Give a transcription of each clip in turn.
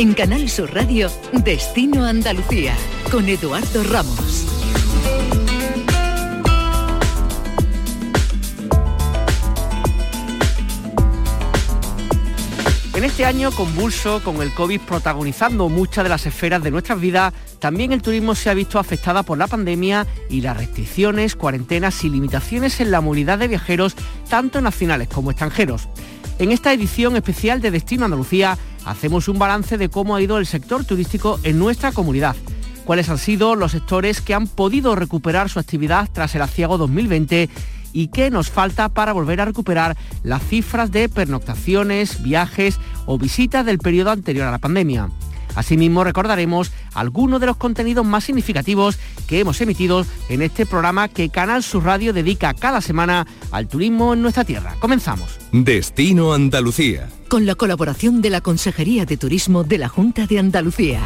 En Canal Sur Radio, Destino Andalucía, con Eduardo Ramos. En este año convulso, con el COVID protagonizando muchas de las esferas de nuestras vidas, también el turismo se ha visto afectada por la pandemia y las restricciones, cuarentenas y limitaciones en la movilidad de viajeros, tanto nacionales como extranjeros. En esta edición especial de Destino Andalucía hacemos un balance de cómo ha ido el sector turístico en nuestra comunidad, cuáles han sido los sectores que han podido recuperar su actividad tras el aciago 2020 y qué nos falta para volver a recuperar las cifras de pernoctaciones, viajes o visitas del periodo anterior a la pandemia. Asimismo, recordaremos algunos de los contenidos más significativos que hemos emitido en este programa que Canal Sur Radio dedica cada semana al turismo en nuestra tierra. Comenzamos. Destino Andalucía. Con la colaboración de la Consejería de Turismo de la Junta de Andalucía.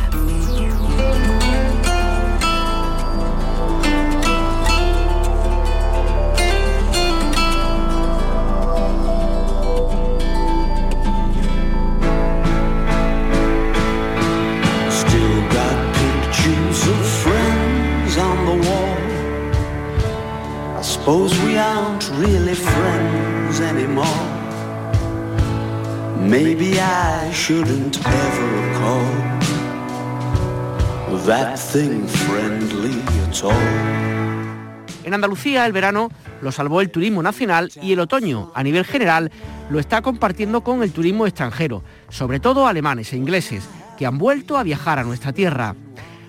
En Andalucía el verano lo salvó el turismo nacional y el otoño, a nivel general, lo está compartiendo con el turismo extranjero, sobre todo alemanes e ingleses, que han vuelto a viajar a nuestra tierra.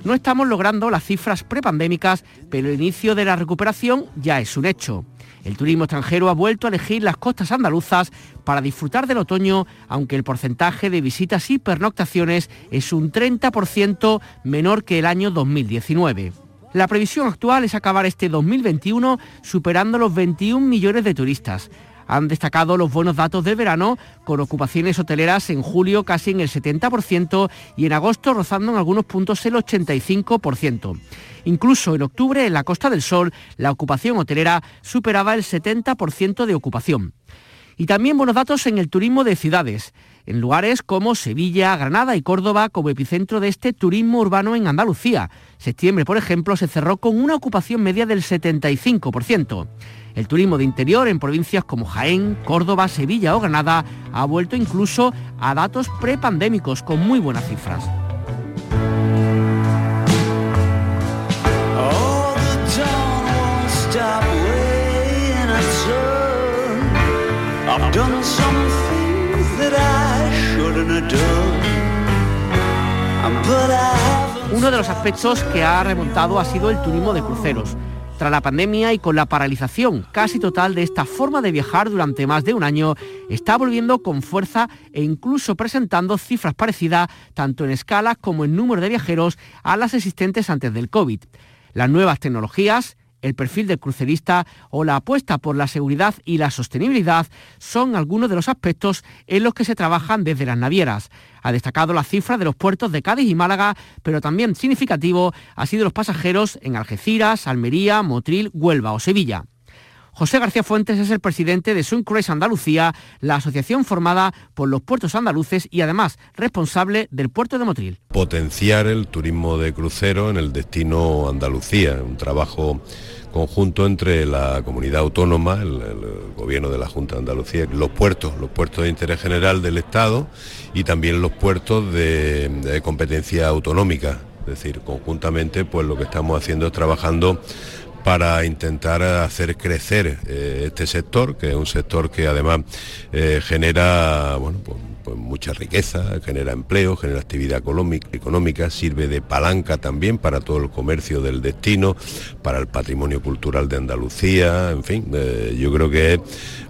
No estamos logrando las cifras prepandémicas, pero el inicio de la recuperación ya es un hecho. El turismo extranjero ha vuelto a elegir las costas andaluzas para disfrutar del otoño, aunque el porcentaje de visitas y pernoctaciones es un 30% menor que el año 2019. La previsión actual es acabar este 2021 superando los 21 millones de turistas, han destacado los buenos datos del verano, con ocupaciones hoteleras en julio casi en el 70% y en agosto rozando en algunos puntos el 85%. Incluso en octubre, en la Costa del Sol, la ocupación hotelera superaba el 70% de ocupación. Y también buenos datos en el turismo de ciudades, en lugares como Sevilla, Granada y Córdoba como epicentro de este turismo urbano en Andalucía. Septiembre, por ejemplo, se cerró con una ocupación media del 75%. El turismo de interior en provincias como Jaén, Córdoba, Sevilla o Granada ha vuelto incluso a datos prepandémicos con muy buenas cifras. Uno de los aspectos que ha remontado ha sido el turismo de cruceros. Tras la pandemia y con la paralización casi total de esta forma de viajar durante más de un año, está volviendo con fuerza e incluso presentando cifras parecidas tanto en escala como en número de viajeros a las existentes antes del COVID. Las nuevas tecnologías, el perfil del crucerista o la apuesta por la seguridad y la sostenibilidad son algunos de los aspectos en los que se trabajan desde las navieras. Ha destacado la cifra de los puertos de Cádiz y Málaga, pero también significativo ha sido los pasajeros en Algeciras, Almería, Motril, Huelva o Sevilla. José García Fuentes es el presidente de Suncruise Andalucía, la asociación formada por los puertos andaluces y además responsable del puerto de Motril. Potenciar el turismo de crucero en el destino Andalucía, un trabajo conjunto entre la comunidad autónoma, el, gobierno de la Junta de Andalucía, los puertos, los puertos de interés general del Estado y también los puertos de, de competencia autonómica. Es decir, conjuntamente pues lo que estamos haciendo es trabajando para intentar hacer crecer eh, este sector, que es un sector que además eh, genera bueno, pues, pues mucha riqueza, genera empleo, genera actividad económica, sirve de palanca también para todo el comercio del destino, para el patrimonio cultural de Andalucía, en fin, eh, yo creo que es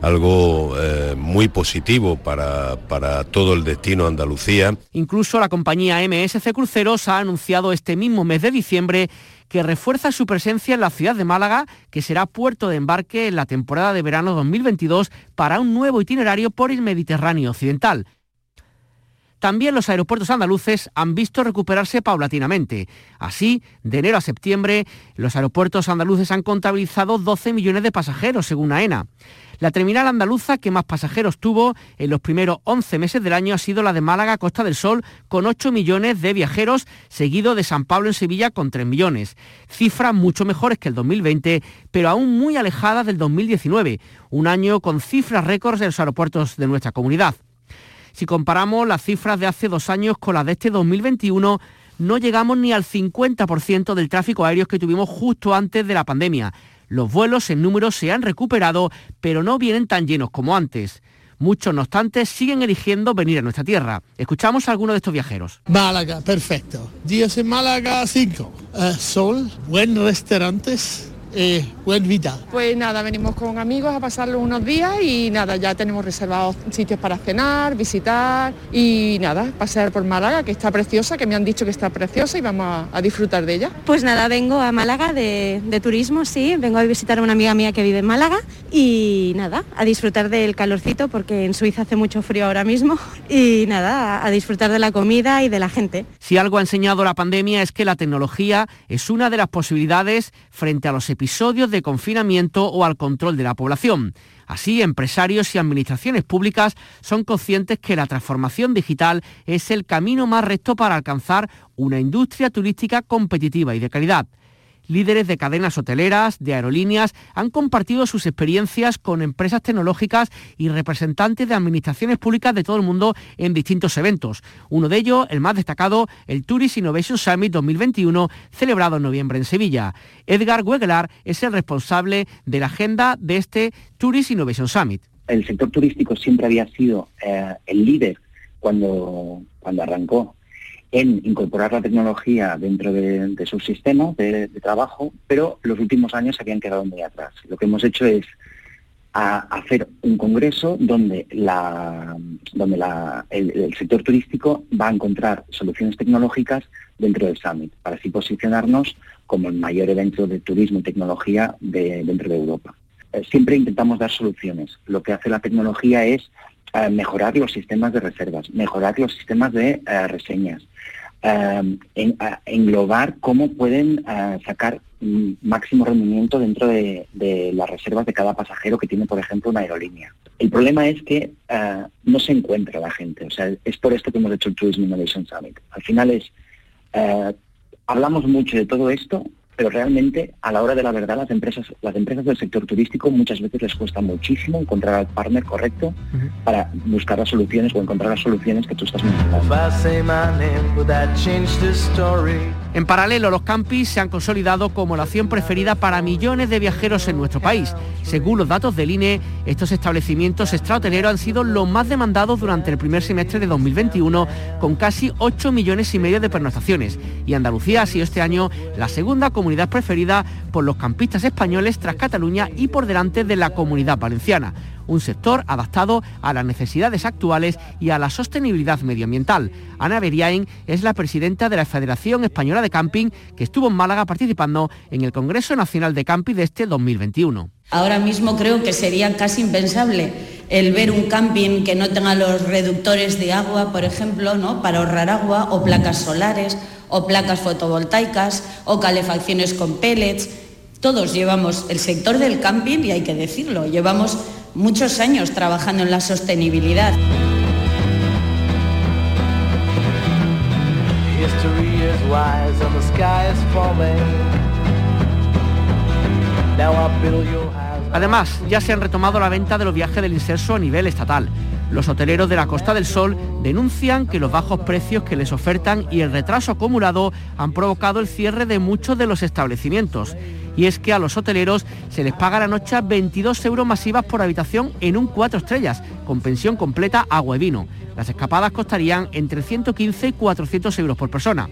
algo muy positivo para, para todo el destino Andalucía. Incluso la compañía MSC Cruceros ha anunciado este mismo mes de diciembre que refuerza su presencia en la ciudad de Málaga, que será puerto de embarque en la temporada de verano 2022 para un nuevo itinerario por el Mediterráneo Occidental. También los aeropuertos andaluces han visto recuperarse paulatinamente. Así, de enero a septiembre, los aeropuertos andaluces han contabilizado 12 millones de pasajeros, según AENA. La terminal andaluza que más pasajeros tuvo en los primeros 11 meses del año ha sido la de Málaga Costa del Sol, con 8 millones de viajeros, seguido de San Pablo en Sevilla con 3 millones. Cifras mucho mejores que el 2020, pero aún muy alejadas del 2019, un año con cifras récords de los aeropuertos de nuestra comunidad. Si comparamos las cifras de hace dos años con las de este 2021, no llegamos ni al 50% del tráfico aéreo que tuvimos justo antes de la pandemia. Los vuelos en número se han recuperado, pero no vienen tan llenos como antes. Muchos, no obstante, siguen eligiendo venir a nuestra tierra. Escuchamos a algunos de estos viajeros. Málaga, perfecto. Días en Málaga, 5. Eh, sol, buen restaurantes, eh, buen vida. Pues nada, venimos con amigos a pasarlo unos días y nada, ya tenemos reservados sitios para cenar, visitar y nada, pasear por Málaga, que está preciosa, que me han dicho que está preciosa y vamos a, a disfrutar de ella. Pues nada, vengo a Málaga de, de, turismo, sí, vengo a visitar a una amiga mía que vive en Málaga y nada, a disfrutar del calorcito porque en Suiza hace mucho frío ahora mismo y nada, a disfrutar de la comida y de la gente. Si algo ha enseñado la pandemia es que la tecnología es una de las posibilidades frente a los episodios de confinamiento o al control de la población. Así, empresarios y administraciones públicas son conscientes que la transformación digital es el camino más recto para alcanzar una industria turística competitiva y de calidad. Líderes de cadenas hoteleras, de aerolíneas, han compartido sus experiencias con empresas tecnológicas y representantes de administraciones públicas de todo el mundo en distintos eventos. Uno de ellos, el más destacado, el Tourist Innovation Summit 2021, celebrado en noviembre en Sevilla. Edgar Wegelar es el responsable de la agenda de este Tourist Innovation Summit. El sector turístico siempre había sido eh, el líder cuando, cuando arrancó en incorporar la tecnología dentro de, de sus sistemas de, trabajo, pero los últimos años se habían quedado muy atrás. Lo que hemos hecho es hacer un congreso donde, la, donde la, el, sector turístico va a encontrar soluciones tecnológicas dentro del Summit, para así posicionarnos como el mayor evento de turismo y tecnología de, dentro de Europa. Eh, siempre intentamos dar soluciones. Lo que hace la tecnología es eh, mejorar los sistemas de reservas, mejorar los sistemas de eh, reseñas, eh, en, englobar cómo pueden sacar máximo rendimiento dentro de, las reservas de cada pasajero que tiene, por ejemplo, una aerolínea. El problema es que no se encuentra la gente, o sea, es por esto que hemos hecho el Tourism Innovation Summit. Al final es, hablamos mucho de todo esto, pero realmente a la hora de la verdad las empresas las empresas del sector turístico muchas veces les cuesta muchísimo encontrar al partner correcto uh -huh. para buscar las soluciones o encontrar las soluciones que tú estás mencionando. En paralelo, los campis se han consolidado como la opción preferida para millones de viajeros en nuestro país. Según los datos del INE, estos establecimientos extrahoteleros han sido los más demandados durante el primer semestre de 2021, con casi 8 millones y medio de pernoctaciones. Y Andalucía ha sido este año la segunda comunidad preferida por los campistas españoles tras Cataluña y por delante de la comunidad valenciana un sector adaptado a las necesidades actuales y a la sostenibilidad medioambiental. Ana Beriain es la presidenta de la Federación Española de Camping que estuvo en Málaga participando en el Congreso Nacional de Camping de este 2021. Ahora mismo creo que sería casi impensable el ver un camping que no tenga los reductores de agua, por ejemplo, ¿no? para ahorrar agua, o placas solares, o placas fotovoltaicas, o calefacciones con pellets. Todos llevamos el sector del camping, y hay que decirlo, llevamos muchos años trabajando en la sostenibilidad. Además, ya se han retomado la venta de los viajes del inserso a nivel estatal. Los hoteleros de la Costa del Sol denuncian que los bajos precios que les ofertan y el retraso acumulado han provocado el cierre de muchos de los establecimientos. Y es que a los hoteleros se les paga la noche 22 euros masivas por habitación en un 4 estrellas, con pensión completa, agua y vino. Las escapadas costarían entre 115 y 400 euros por persona.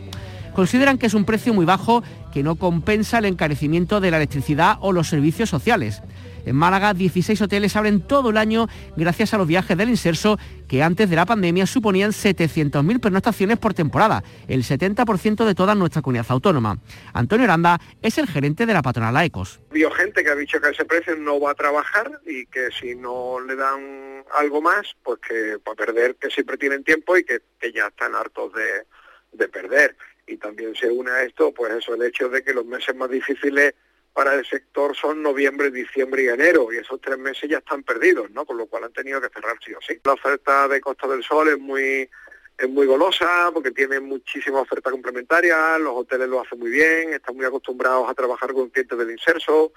Consideran que es un precio muy bajo que no compensa el encarecimiento de la electricidad o los servicios sociales. En Málaga, 16 hoteles abren todo el año gracias a los viajes del inserso que antes de la pandemia suponían 700.000 pernoctaciones por temporada, el 70% de toda nuestra comunidad autónoma. Antonio Aranda es el gerente de la patronal AECOS. Vio gente que ha dicho que ese precio no va a trabajar y que si no le dan algo más, pues que para perder que siempre tienen tiempo y que, ya están hartos de perder. Y también se une a esto, pues eso, el hecho de que los meses más difíciles para el sector son noviembre, diciembre y enero, y esos tres meses ya están perdidos, ¿no? Con lo cual han tenido que cerrar sí o sí. La oferta de Costa del Sol es muy es muy golosa porque tiene muchísima oferta complementaria, los hoteles lo hacen muy bien, están muy acostumbrados a trabajar con clientes del inserso,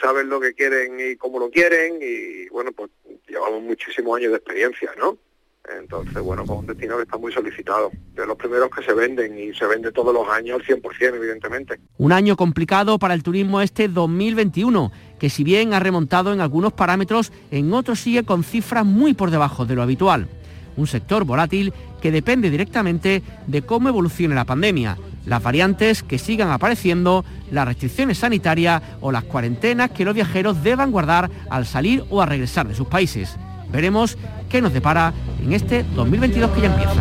saben lo que quieren y cómo lo quieren y bueno, pues llevamos muchísimos años de experiencia, ¿no? Entonces, bueno, con un destino que está muy solicitado, de los primeros que se venden y se vende todos los años al 100%, evidentemente. Un año complicado para el turismo este 2021, que si bien ha remontado en algunos parámetros, en otros sigue con cifras muy por debajo de lo habitual. Un sector volátil que depende directamente de cómo evolucione la pandemia, las variantes que sigan apareciendo, las restricciones sanitarias o las cuarentenas que los viajeros deban guardar al salir o a regresar de sus países. Veremos qué nos depara en este 2022 que ya empieza.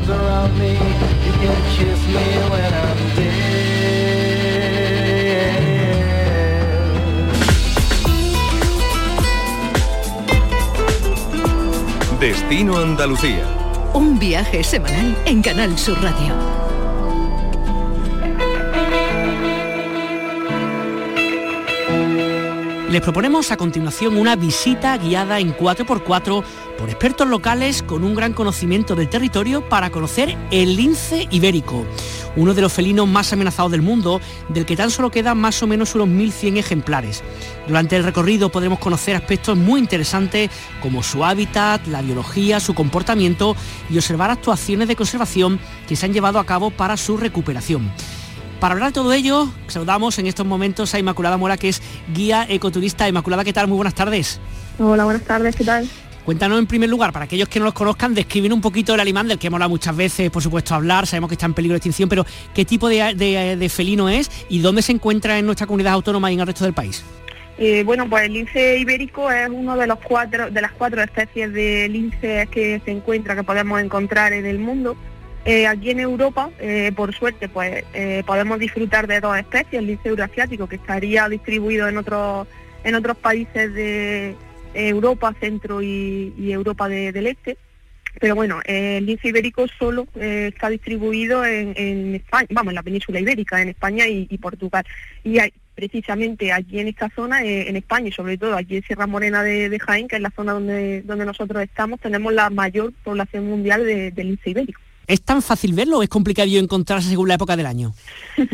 Destino Andalucía. Un viaje semanal en Canal Sur Radio. Les proponemos a continuación una visita guiada en 4x4 por expertos locales con un gran conocimiento del territorio para conocer el lince ibérico, uno de los felinos más amenazados del mundo, del que tan solo quedan más o menos unos 1.100 ejemplares. Durante el recorrido podremos conocer aspectos muy interesantes como su hábitat, la biología, su comportamiento y observar actuaciones de conservación que se han llevado a cabo para su recuperación. Para hablar de todo ello, saludamos en estos momentos a Inmaculada Mora, que es guía ecoturista. Inmaculada, ¿qué tal? Muy buenas tardes. Hola, buenas tardes, ¿qué tal? Cuéntanos en primer lugar, para aquellos que no los conozcan, describir un poquito el animal del que hemos hablado muchas veces, por supuesto, hablar, sabemos que está en peligro de extinción, pero ¿qué tipo de, felino es y dónde se encuentra en nuestra comunidad autónoma y en el resto del país? Eh, bueno, pues el lince ibérico es uno de los cuatro de las cuatro especies de lince que se encuentra, que podemos encontrar en el mundo. Eh, aquí en Europa, eh, por suerte, pues eh, podemos disfrutar de dos especies, el lince euroasiático, que estaría distribuido en otros países de Europa, Centro y, Europa del Este. Pero bueno, el lince ibérico solo está distribuido en, España, vamos, en la península ibérica, en España y, Portugal. Y precisamente aquí en esta zona, en España y sobre todo aquí en Sierra Morena de, Jaén, que es la zona donde, donde nosotros estamos, tenemos la mayor población mundial de, de lince ibérico. ¿Es tan fácil verlo o es complicado encontrarse según la época del año?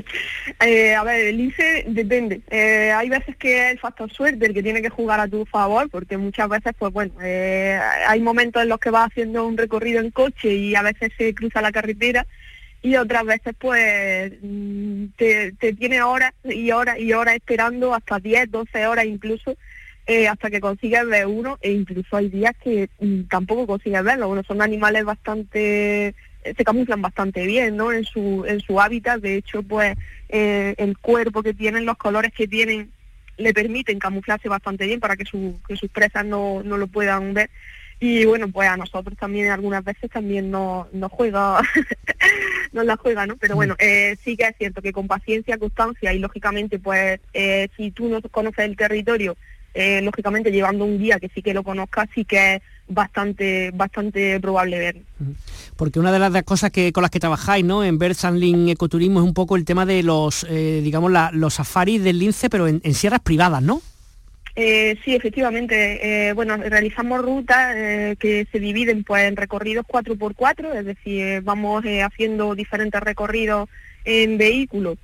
Eh, a ver, el lince depende. Eh, hay veces que es el factor suerte el que tiene que jugar a tu favor, porque muchas veces, pues bueno, eh, hay momentos en los que vas haciendo un recorrido en coche y a veces se cruza la carretera y otras veces pues mm, te, tiene horas y horas y horas esperando hasta 10, 12 horas incluso hasta que consigues ver uno e incluso hay días que mm, tampoco consigues verlo. Bueno, son animales bastante se camuflan bastante bien ¿no? en, su, en su hábitat. De hecho, pues eh, el cuerpo que tienen, los colores que tienen, le permiten camuflarse bastante bien para que, su, que sus presas no, no lo puedan ver. Y bueno, pues a nosotros también algunas veces también nos, nos juega, nos la juega, ¿no? Pero bueno, eh, sí que es cierto que con paciencia, constancia y lógicamente, pues eh, si tú no conoces el territorio, lógicamente llevando un guía que sí que lo conozca, sí que bastante, bastante probable ver. Porque una de las cosas que con las que trabajáis ¿no? en Birds Ecoturismo es un poco el tema de los, eh, digamos, los safaris del lince, pero en, sierras privadas, ¿no? Eh, sí, efectivamente. Eh, bueno, realizamos rutas que se dividen pues, en recorridos 4x4, es decir, vamos haciendo diferentes recorridos en vehículos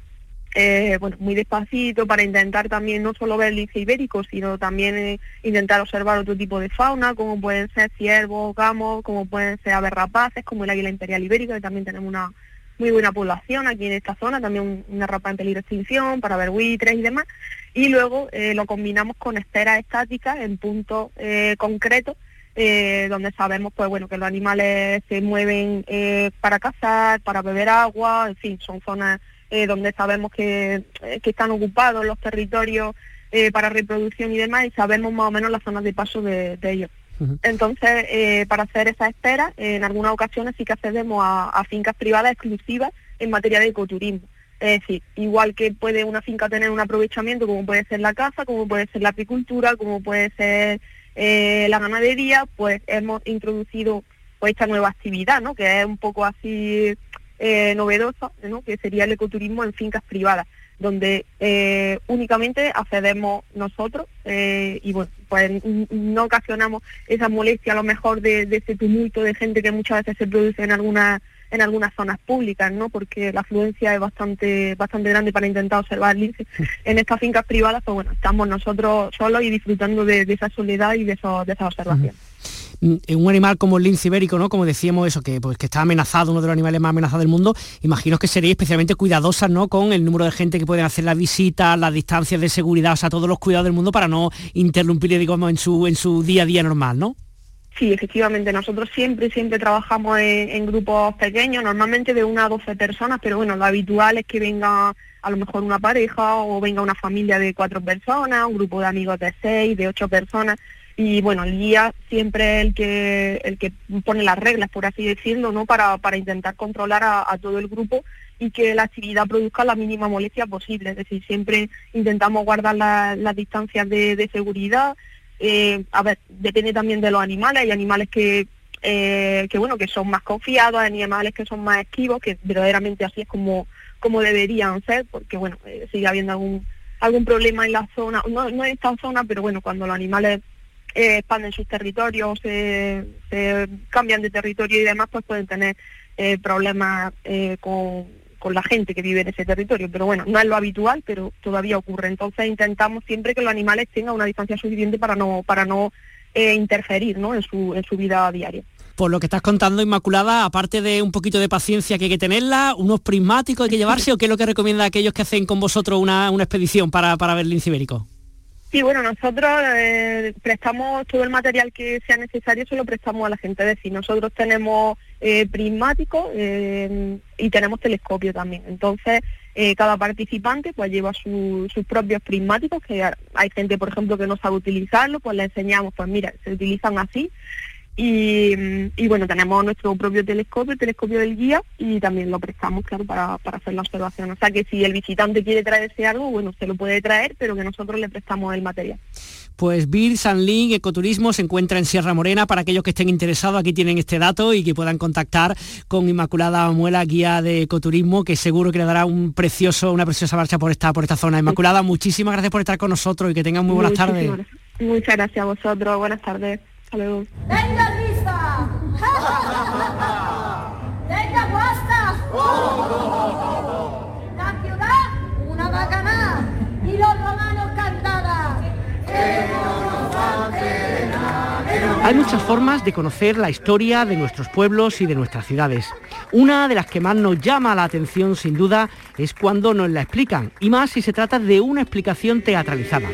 eh, bueno, muy despacito para intentar también no solo ver el lince ibérico, sino también eh, intentar observar otro tipo de fauna, como pueden ser ciervos, gamos, como pueden ser aves rapaces, como el águila imperial ibérica, que también tenemos una muy buena población aquí en esta zona, también una rapa en peligro de extinción, para ver buitres y demás, y luego eh, lo combinamos con esferas estáticas en puntos concretos, donde sabemos pues bueno que los animales se mueven para cazar, para beber agua, en fin, son zonas eh, donde sabemos que, eh, que, están ocupados los territorios eh, para reproducción y demás y sabemos más o menos las zonas de paso de, ellos. Entonces, eh, para hacer esa espera, en algunas ocasiones sí que accedemos a, fincas privadas exclusivas en materia de ecoturismo. Es decir, igual que puede una finca tener un aprovechamiento como puede ser la caza, como puede ser la apicultura, como puede ser la ganadería, pues hemos introducido pues, esta nueva actividad, ¿no? que es un poco así eh, novedosa, ¿no? que sería el ecoturismo en fincas privadas, donde eh, únicamente accedemos nosotros eh, y bueno, pues no ocasionamos esa molestia a lo mejor de, ese tumulto de gente que muchas veces se produce en algunas en algunas zonas públicas, ¿no? Porque la afluencia es bastante bastante grande para intentar observar lince. En estas fincas privadas, pues bueno, estamos nosotros solos y disfrutando de, esa soledad y de, eso, de esa observación. Un animal como el lince ibérico, ¿no? Como decíamos eso, que, pues, que está amenazado, uno de los animales más amenazados del mundo, imagino que seréis especialmente cuidadosas, ¿no? Con el número de gente que pueden hacer la visita, las distancias de seguridad, o sea, todos los cuidados del mundo para no interrumpirle, digamos, en su, en su día a día normal, ¿no? Sí, efectivamente, nosotros siempre, siempre trabajamos en, grupos pequeños, normalmente de una a doce personas, pero bueno, lo habitual es que venga a lo mejor una pareja o venga una familia de cuatro personas, un grupo de amigos de seis, de ocho personas, y bueno, el guía siempre es el que, el que pone las reglas, por así decirlo, ¿no? Para, para intentar controlar a, todo el grupo y que la actividad produzca la mínima molestia posible. Es decir, siempre intentamos guardar las distancias de, seguridad. Eh, a ver, depende también de los animales. Hay animales que, eh, que bueno, que son más confiados, hay animales que son más esquivos, que verdaderamente así es como, como deberían ser, porque bueno, eh, sigue habiendo algún algún problema en la zona, no, no en esta zona, pero bueno, cuando los animales eh, expanden sus territorios, se cambian de territorio y demás, pues pueden tener eh, problemas eh, con, la gente que vive en ese territorio. Pero bueno, no es lo habitual, pero todavía ocurre. Entonces intentamos siempre que los animales tengan una distancia suficiente para no, para no interferir ¿no? En, su, en su vida diaria por lo que estás contando, Inmaculada, aparte de un poquito de paciencia que hay que tenerla, unos prismáticos hay que llevarse, o qué es lo que recomienda a aquellos que hacen con vosotros una, expedición para, para ver el lince ibérico? Sí, bueno, nosotros eh, prestamos todo el material que sea necesario, se lo prestamos a la gente. Es decir, nosotros tenemos eh, prismáticos eh, y tenemos telescopio también. Entonces, cada participante pues lleva sus propios prismáticos, que hay gente, por ejemplo, que no sabe utilizarlo, pues le enseñamos, pues mira, se utilizan así y, bueno, tenemos nuestro propio telescopio, el telescopio del guía, y también lo prestamos, claro, para, hacer la observación. O sea que si el visitante quiere traerse algo, bueno, se lo puede traer, pero que nosotros le prestamos el material. Pues Bir Sanlin Ecoturismo se encuentra en Sierra Morena. Para aquellos que estén interesados, aquí tienen este dato y que puedan contactar con Inmaculada Muela, guía de ecoturismo, que seguro que le dará un precioso, una preciosa marcha por esta, por esta zona. Inmaculada, muchísimas gracias por estar con nosotros y que tengan muy buenas tardes. Muchas gracias a vosotros. Buenas tardes. ¡Venga, risa! ¡Venga, basta! La ciudad, una bacana. Y los romanos cantaban. Hay muchas formas de conocer la historia de nuestros pueblos y de nuestras ciudades. Una de las que más nos llama la atención, sin duda, es cuando nos la explican, y más si se trata de una explicación teatralizada.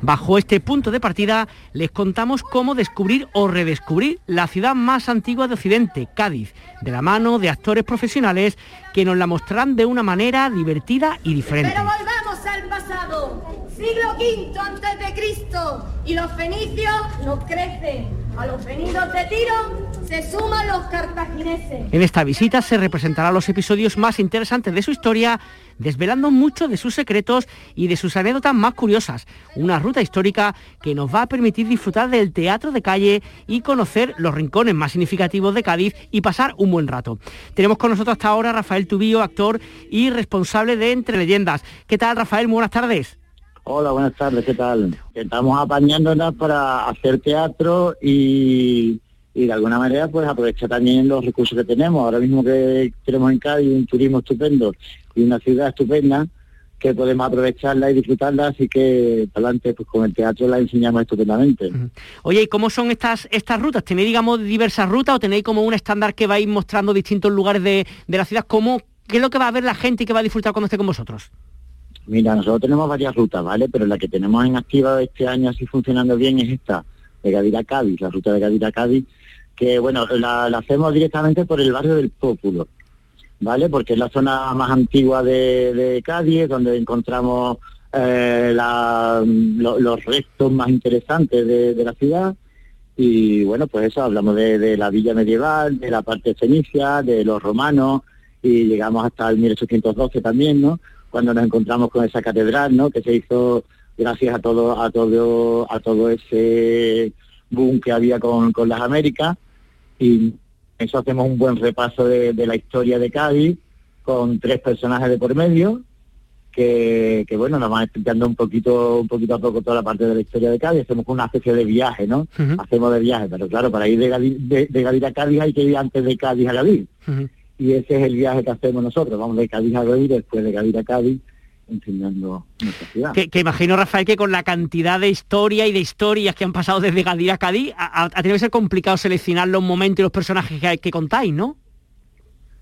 Bajo este punto de partida les contamos cómo descubrir o redescubrir la ciudad más antigua de Occidente, Cádiz, de la mano de actores profesionales que nos la mostrarán de una manera divertida y diferente. Pero volvamos al pasado, siglo V antes de Cristo, y los fenicios nos crecen. A los venidos de Tiro se suman los cartagineses. En esta visita se representarán los episodios más interesantes de su historia desvelando mucho de sus secretos y de sus anécdotas más curiosas. Una ruta histórica que nos va a permitir disfrutar del teatro de calle y conocer los rincones más significativos de Cádiz y pasar un buen rato. Tenemos con nosotros hasta ahora Rafael Tubío, actor y responsable de Entre Leyendas. ¿Qué tal, Rafael? Muy buenas tardes. Hola, buenas tardes, ¿qué tal? Estamos apañándonos para hacer teatro y, y de alguna manera pues aprovechar también los recursos que tenemos. Ahora mismo que tenemos en Cádiz un turismo estupendo y una ciudad estupenda que podemos aprovecharla y disfrutarla, así que adelante pues con el teatro la enseñamos estupendamente. Oye, ¿y cómo son estas estas rutas? ¿Tenéis, digamos, diversas rutas o tenéis como un estándar que vais mostrando distintos lugares de, la ciudad? ¿Cómo, ¿Qué es lo que va a ver la gente y que va a disfrutar cuando esté con vosotros? Mira, nosotros tenemos varias rutas, ¿vale? Pero la que tenemos en activa este año así funcionando bien es esta, de Gavira Cádiz, la ruta de Gavira Cádiz, que bueno, la, hacemos directamente por el barrio del Pópulo ¿vale? Porque es la zona más antigua de, Cádiz, donde encontramos eh, los restos más interesantes de, de la ciudad. Y bueno, pues eso, hablamos de, de la villa medieval, de la parte fenicia, de los romanos, y llegamos hasta el 1812 también, ¿no? Cuando nos encontramos con esa catedral, ¿no? Que se hizo gracias a todo, a todo, a todo ese boom que había con, con las Américas. Y eso hacemos un buen repaso de, de la historia de Cádiz, con tres personajes de por medio, que, que, bueno, nos van explicando un poquito, un poquito a poco toda la parte de la historia de Cádiz, hacemos una especie de viaje, ¿no? Hacemos de viaje, pero claro, para ir de Gadí, de, de a Cádiz hay que ir antes de Cádiz a Gadí. Y ese es el viaje que hacemos nosotros, vamos de Cádiz a Gadí, después de Gadí a Cádiz, enseñando nuestra ciudad. Que, que imagino, Rafael, que con la cantidad de historia y de historias que han pasado desde Gadir a Cádiz, ha, ha- ha tenido que ser complicado seleccionar los momentos y los personajes que, que contáis, ¿no?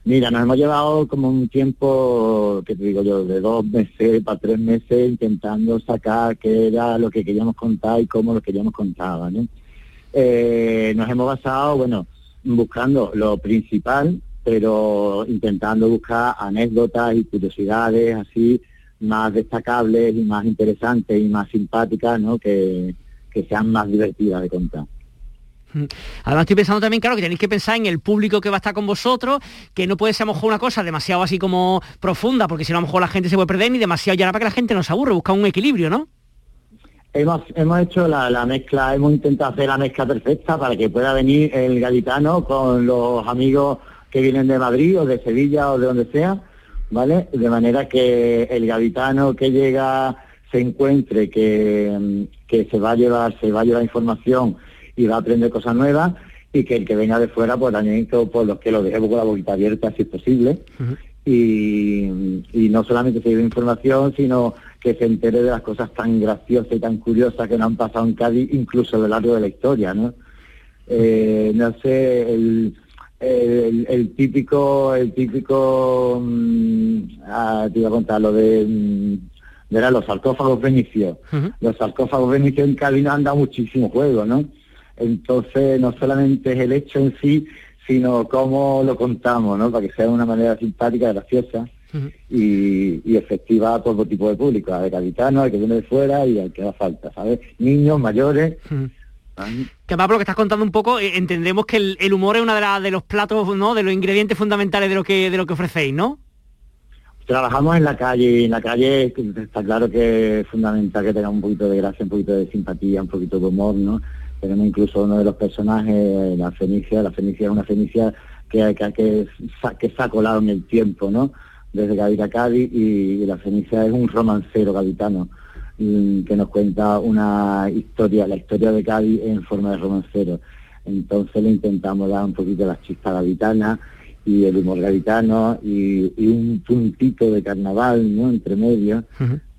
Mira, nos hemos llevado como un tiempo, que te digo yo, de dos meses para tres meses intentando sacar qué era lo que queríamos contar y cómo lo queríamos contar, ¿no? Eh, nos hemos basado, bueno, buscando lo principal, pero intentando buscar anécdotas y curiosidades así más destacables y más interesantes y más simpáticas, ¿no? Que, que sean más divertidas de contar. Además estoy pensando también, claro, que tenéis que pensar en el público que va a estar con vosotros, que no puede ser a lo mejor una cosa demasiado así como profunda, porque si no a lo mejor la gente se puede perder, ni demasiado llana para que la gente no se aburre, buscar un equilibrio, ¿no? Hemos, hemos hecho la, la mezcla, hemos intentado hacer la mezcla perfecta para que pueda venir el gaditano con los amigos que vienen de Madrid o de Sevilla o de donde sea, ¿vale? De manera que el gaditano que llega se encuentre que, mm, que se va a llevar, se va a llevar información y va a aprender cosas nuevas y que el que venga de fuera pues también por los que lo dejemos con la boquita abierta si es posible y, y no solamente se lleve información, sino que se entere de las cosas tan graciosas y tan curiosas que nos han pasado en Cádiz, incluso a lo largo de la historia, ¿no? Eh, no sé, el, el, el típico, el típico, mm, ah, te iba a contar lo de, mm, verá, los sarcófagos venicios. Los sarcófagos venicios en Cádiz han dado muchísimo juego, ¿no? Entonces, no solamente es el hecho en sí, sino cómo lo contamos, ¿no? Para que sea de una manera simpática, graciosa y, y efectiva a todo tipo de público, al gaditano, al que viene de fuera y al que da falta, ¿sabes? Niños, mayores. Que lo que estás contando un poco, eh, entendemos que el, humor es uno de, la- de los platos, ¿no? De los ingredientes fundamentales de lo que de lo que ofrecéis, ¿no? Trabajamos en la calle y en la calle está claro que es fundamental que tenga un poquito de gracia, un poquito de simpatía, un poquito de humor, ¿no? Tenemos incluso uno de los personajes, la Fenicia, la Fenicia es una Fenicia que, que, que, que se ha colado en el tiempo, ¿no? Desde Cádiz a Cádiz y, la Fenicia es un romancero gaditano que nos cuenta una historia, la historia de Cádiz en forma de romancero. Entonces le intentamos dar un poquito de la chispa gaditana y el humor gaditano y, y un puntito de carnaval, ¿no? Entre medio,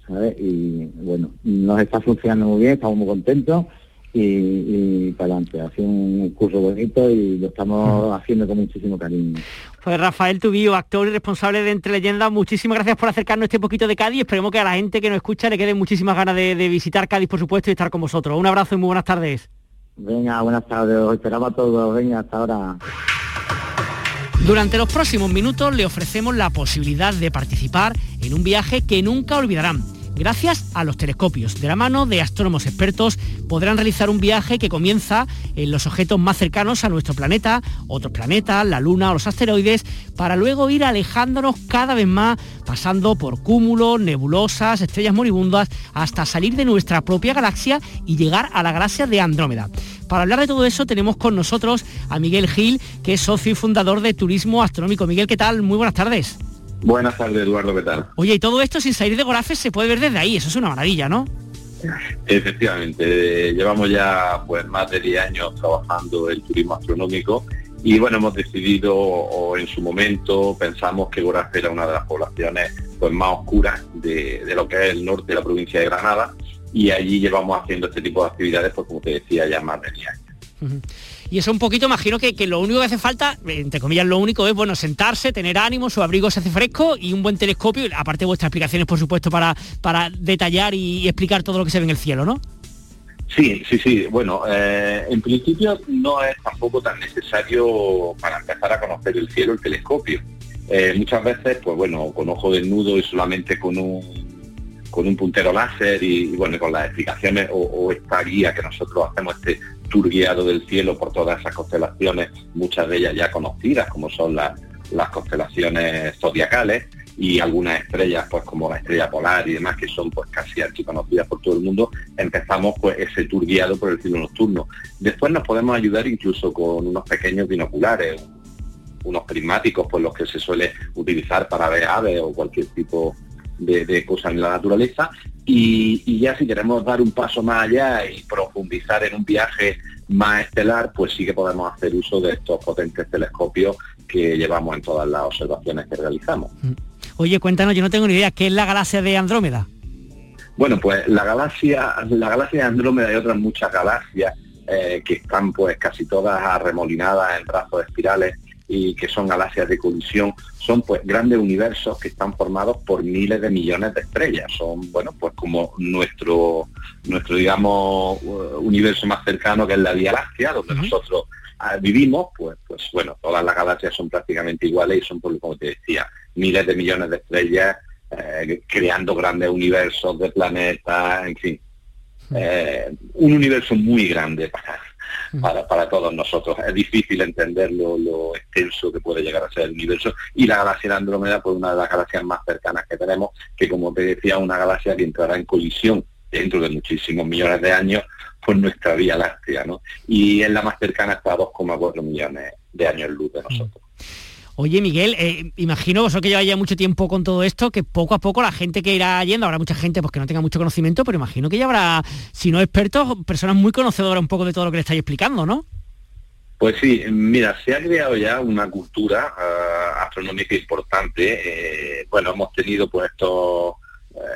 ¿sabes? Y bueno, nos está funcionando muy bien, estamos muy contentos y, y para adelante. Ha sido un curso bonito y lo estamos haciendo con muchísimo cariño. Pues Rafael Tubío, actor y responsable de Entre Leyendas, muchísimas gracias por acercarnos este poquito de Cádiz. Esperemos que a la gente que nos escucha le queden muchísimas ganas de, de visitar Cádiz, por supuesto, y estar con vosotros. Un abrazo y muy buenas tardes. Venga, buenas tardes, os esperamos a todos, venga, hasta ahora. Durante los próximos minutos le ofrecemos la posibilidad de participar en un viaje que nunca olvidarán. Gracias a los telescopios, de la mano de astrónomos expertos, podrán realizar un viaje que comienza en los objetos más cercanos a nuestro planeta, otros planetas, la Luna o los asteroides, para luego ir alejándonos cada vez más, pasando por cúmulos, nebulosas, estrellas moribundas, hasta salir de nuestra propia galaxia y llegar a la galaxia de Andrómeda. Para hablar de todo eso tenemos con nosotros a Miguel Gil, que es socio y fundador de Turismo Astronómico. Miguel, ¿qué tal? Muy buenas tardes. Buenas tardes, Eduardo, ¿qué tal? Oye, y todo esto sin salir de Gorafes se puede ver desde ahí, eso es una maravilla, ¿no? Efectivamente, eh, llevamos ya pues más de 10 años trabajando el turismo astronómico y bueno, hemos decidido o en su momento pensamos que Goraz era una de las poblaciones pues más oscuras de, de lo que es el norte de la provincia de Granada y allí llevamos haciendo este tipo de actividades pues como te decía ya más de 10 años. Y eso un poquito, imagino que, que lo único que hace falta, entre comillas, lo único es, bueno, sentarse, tener ánimo, su abrigo se hace fresco y un buen telescopio, aparte vuestras explicaciones, por supuesto, para, para detallar y, y explicar todo lo que se ve en el cielo, ¿no? Sí, sí, sí. Bueno, eh, en principio no es tampoco tan necesario para empezar a conocer el cielo el telescopio. Eh, muchas veces, pues bueno, con ojo desnudo y solamente con un con un puntero láser y, bueno, con las explicaciones o, esta guía que nosotros hacemos, este tour guiado del cielo por todas esas constelaciones, muchas de ellas ya conocidas, como son las, las constelaciones zodiacales, y algunas estrellas pues como la estrella polar y demás que son pues casi conocidas por todo el mundo empezamos pues ese tour guiado por el cielo nocturno. Después nos podemos ayudar incluso con unos pequeños binoculares unos prismáticos pues los que se suele utilizar para ver aves o cualquier tipo de, cosas en la naturaleza y, y, ya si queremos dar un paso más allá y profundizar en un viaje más estelar, pues sí que podemos hacer uso de estos potentes telescopios que llevamos en todas las observaciones que realizamos. Mm. Oye, cuéntanos, yo no tengo ni idea, ¿qué es la galaxia de Andrómeda? Bueno, pues la galaxia, la galaxia de Andrómeda y otras muchas galaxias eh, que están pues casi todas arremolinadas en brazos espirales y que son galaxias de colisión, son pues grandes universos que están formados por miles de millones de estrellas. Son, bueno, pues como nuestro, nuestro digamos, universo más cercano que es la Vía Láctea, donde nosotros ah, vivimos, pues, pues bueno, todas las galaxias son prácticamente iguales y son, por, como te decía, miles de millones de estrellas eh, creando grandes universos de planetas, en fin. Eh, un universo muy grande para, para, todos nosotros. Es difícil entender lo, extenso que puede llegar a ser el universo y la galaxia de Andrómeda, pues una de las galaxias más cercanas que tenemos, que como te decía, una galaxia que entrará en colisión dentro de muchísimos millones de años con nuestra Vía Láctea, ¿no? Y es la más cercana hasta 2,4 millones de años luz de nosotros. Oye, Miguel, eh, imagino, vosotros que lleva ya mucho tiempo con todo esto, que poco a poco la gente que irá yendo, habrá mucha gente pues, que no tenga mucho conocimiento, pero imagino que ya habrá, si no expertos, personas muy conocedoras un poco de todo lo que le estáis explicando, ¿no? Pues sí, mira, se ha creado ya una cultura ah, astronómica importante. Eh, bueno, hemos tenido pues estos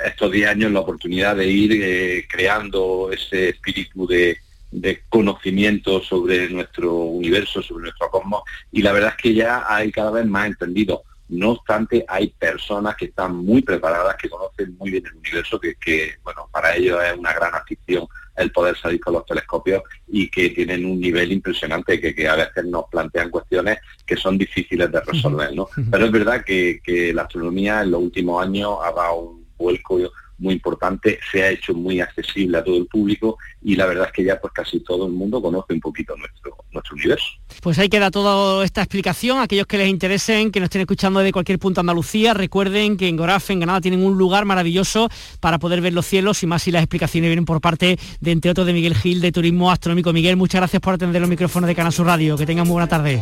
estos 10 años la oportunidad de ir eh, creando ese espíritu de, de conocimiento sobre nuestro universo, sobre nuestro cosmos, y la verdad es que ya hay cada vez más entendido. No obstante, hay personas que están muy preparadas, que conocen muy bien el universo, que, bueno, para ellos es una gran afición el poder salir con los telescopios y que tienen un nivel impresionante, que, a veces nos plantean cuestiones que son difíciles de resolver, ¿no? Pero es verdad que, que la astronomía en los últimos años ha dado un vuelco muy importante, se ha hecho muy accesible a todo el público y la verdad es que ya pues casi todo el mundo conoce un poquito nuestro, nuestro universo. Pues ahí queda toda esta explicación. Aquellos que les interesen, que nos estén escuchando de cualquier punto de Andalucía, recuerden que en Gorafe, en Granada, tienen un lugar maravilloso para poder ver los cielos y más si las explicaciones vienen por parte de, entre otros, de Miguel Gil, de Turismo Astronómico. Miguel, muchas gracias por atender los micrófonos de Canal Sur Radio. Que tengan muy buena tarde.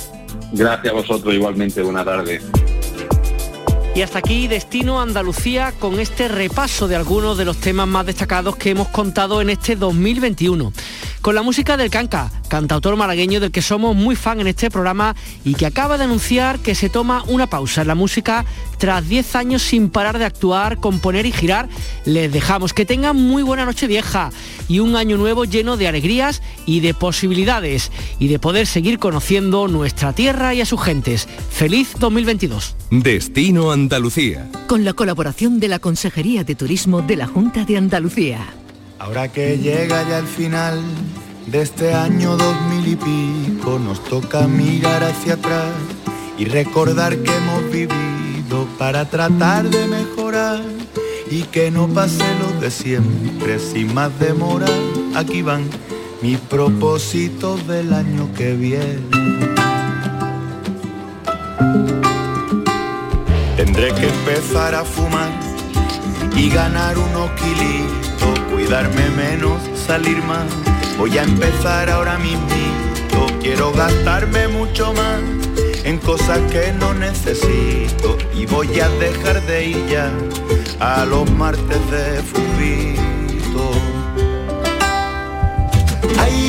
Gracias a vosotros, igualmente. Buena tarde. Y hasta aquí Destino Andalucía con este repaso de algunos de los temas más destacados que hemos contado en este 2021 con la música del Canca, cantautor malagueño del que somos muy fan en este programa y que acaba de anunciar que se toma una pausa en la música tras 10 años sin parar de actuar, componer y girar. Les dejamos que tengan muy buena noche vieja y un año nuevo lleno de alegrías y de posibilidades y de poder seguir conociendo nuestra tierra y a sus gentes. Feliz 2022. Destino Andalucía. Con la colaboración de la Consejería de Turismo de la Junta de Andalucía. Ahora que llega ya el final de este año dos mil y pico, nos toca mirar hacia atrás y recordar que hemos vivido para tratar de mejorar y que no pase lo de siempre sin más demora. Aquí van mis propósitos del año que viene. Tendré que empezar a fumar y ganar unos kilitos cuidarme menos, salir más. Voy a empezar ahora mismo. Quiero gastarme mucho más en cosas que no necesito y voy a dejar de ir ya a los martes de fubito. Ay,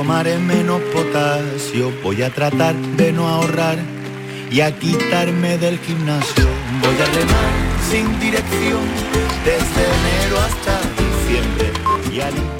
Tomaré menos potasio, voy a tratar de no ahorrar y a quitarme del gimnasio. Voy a remar sin dirección desde enero hasta diciembre y.